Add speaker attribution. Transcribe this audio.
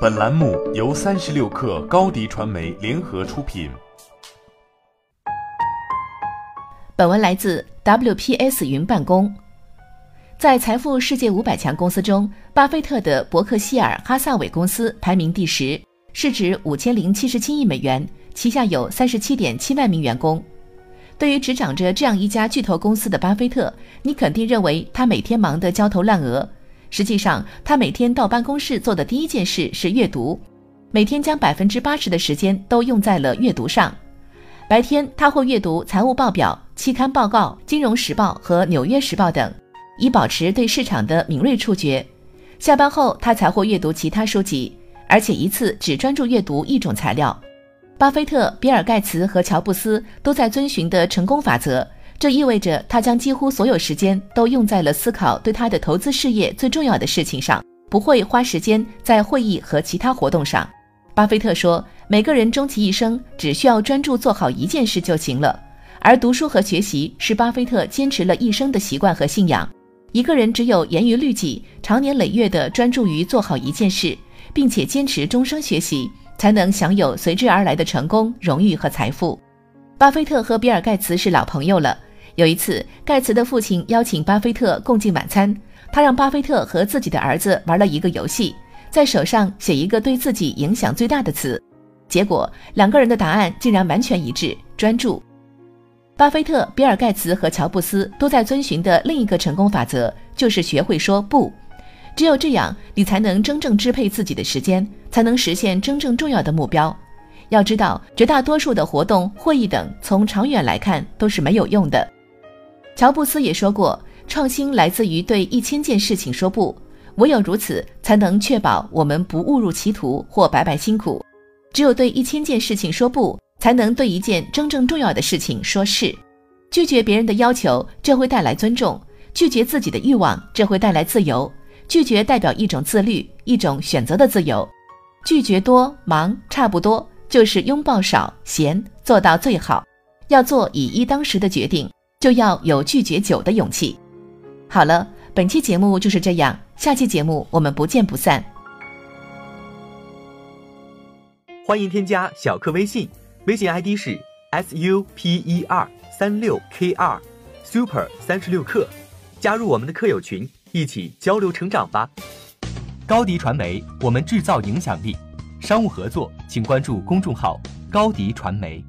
Speaker 1: 本栏目由三十六氪高低传媒联合出品。
Speaker 2: 本文来自 WPS 云办公。在财富世界五百强公司中，巴菲特的伯克希尔哈萨韦公司排名第十，市值五千零七十七亿美元，旗下有三十七点七万名员工。对于执掌着这样一家巨头公司的巴菲特，你肯定认为他每天忙得焦头烂额。实际上，他每天到办公室做的第一件事是阅读，每天将百分之八十的时间都用在了阅读上。白天，他会阅读财务报表、期刊报告、金融时报和纽约时报等，以保持对市场的敏锐触觉。下班后，他才会阅读其他书籍，而且一次只专注阅读一种材料。巴菲特、比尔·盖茨和乔布斯都在遵循的成功法则。这意味着他将几乎所有时间都用在了思考对他的投资事业最重要的事情上，不会花时间在会议和其他活动上。巴菲特说：“每个人终其一生只需要专注做好一件事就行了。”而读书和学习是巴菲特坚持了一生的习惯和信仰。一个人只有严于律己，长年累月地专注于做好一件事，并且坚持终生学习，才能享有随之而来的成功、荣誉和财富。巴菲特和比尔·盖茨是老朋友了。有一次，盖茨的父亲邀请巴菲特共进晚餐，他让巴菲特和自己的儿子玩了一个游戏，在手上写一个对自己影响最大的词。结果，两个人的答案竟然完全一致：专注。巴菲特、比尔·盖茨和乔布斯都在遵循的另一个成功法则，就是学会说不。只有这样，你才能真正支配自己的时间，才能实现真正重要的目标。要知道，绝大多数的活动、会议等，从长远来看都是没有用的。乔布斯也说过，创新来自于对一千件事情说不，唯有如此，才能确保我们不误入歧途或白白辛苦。只有对一千件事情说不，才能对一件真正重要的事情说是。拒绝别人的要求，这会带来尊重；拒绝自己的欲望，这会带来自由。拒绝代表一种自律，一种选择的自由。拒绝多忙差不多，就是拥抱少闲，做到最好。要做以一当十的决定。就要有拒绝酒的勇气。好了，本期节目就是这样，下期节目我们不见不散。
Speaker 3: 欢迎添加小课微信，微信 ID 是 s u p e r 三六 k 二 super 三十六课，加入我们的课友群，一起交流成长吧。高迪传媒，我们制造影响力。商务合作，请关注公众号高迪传媒。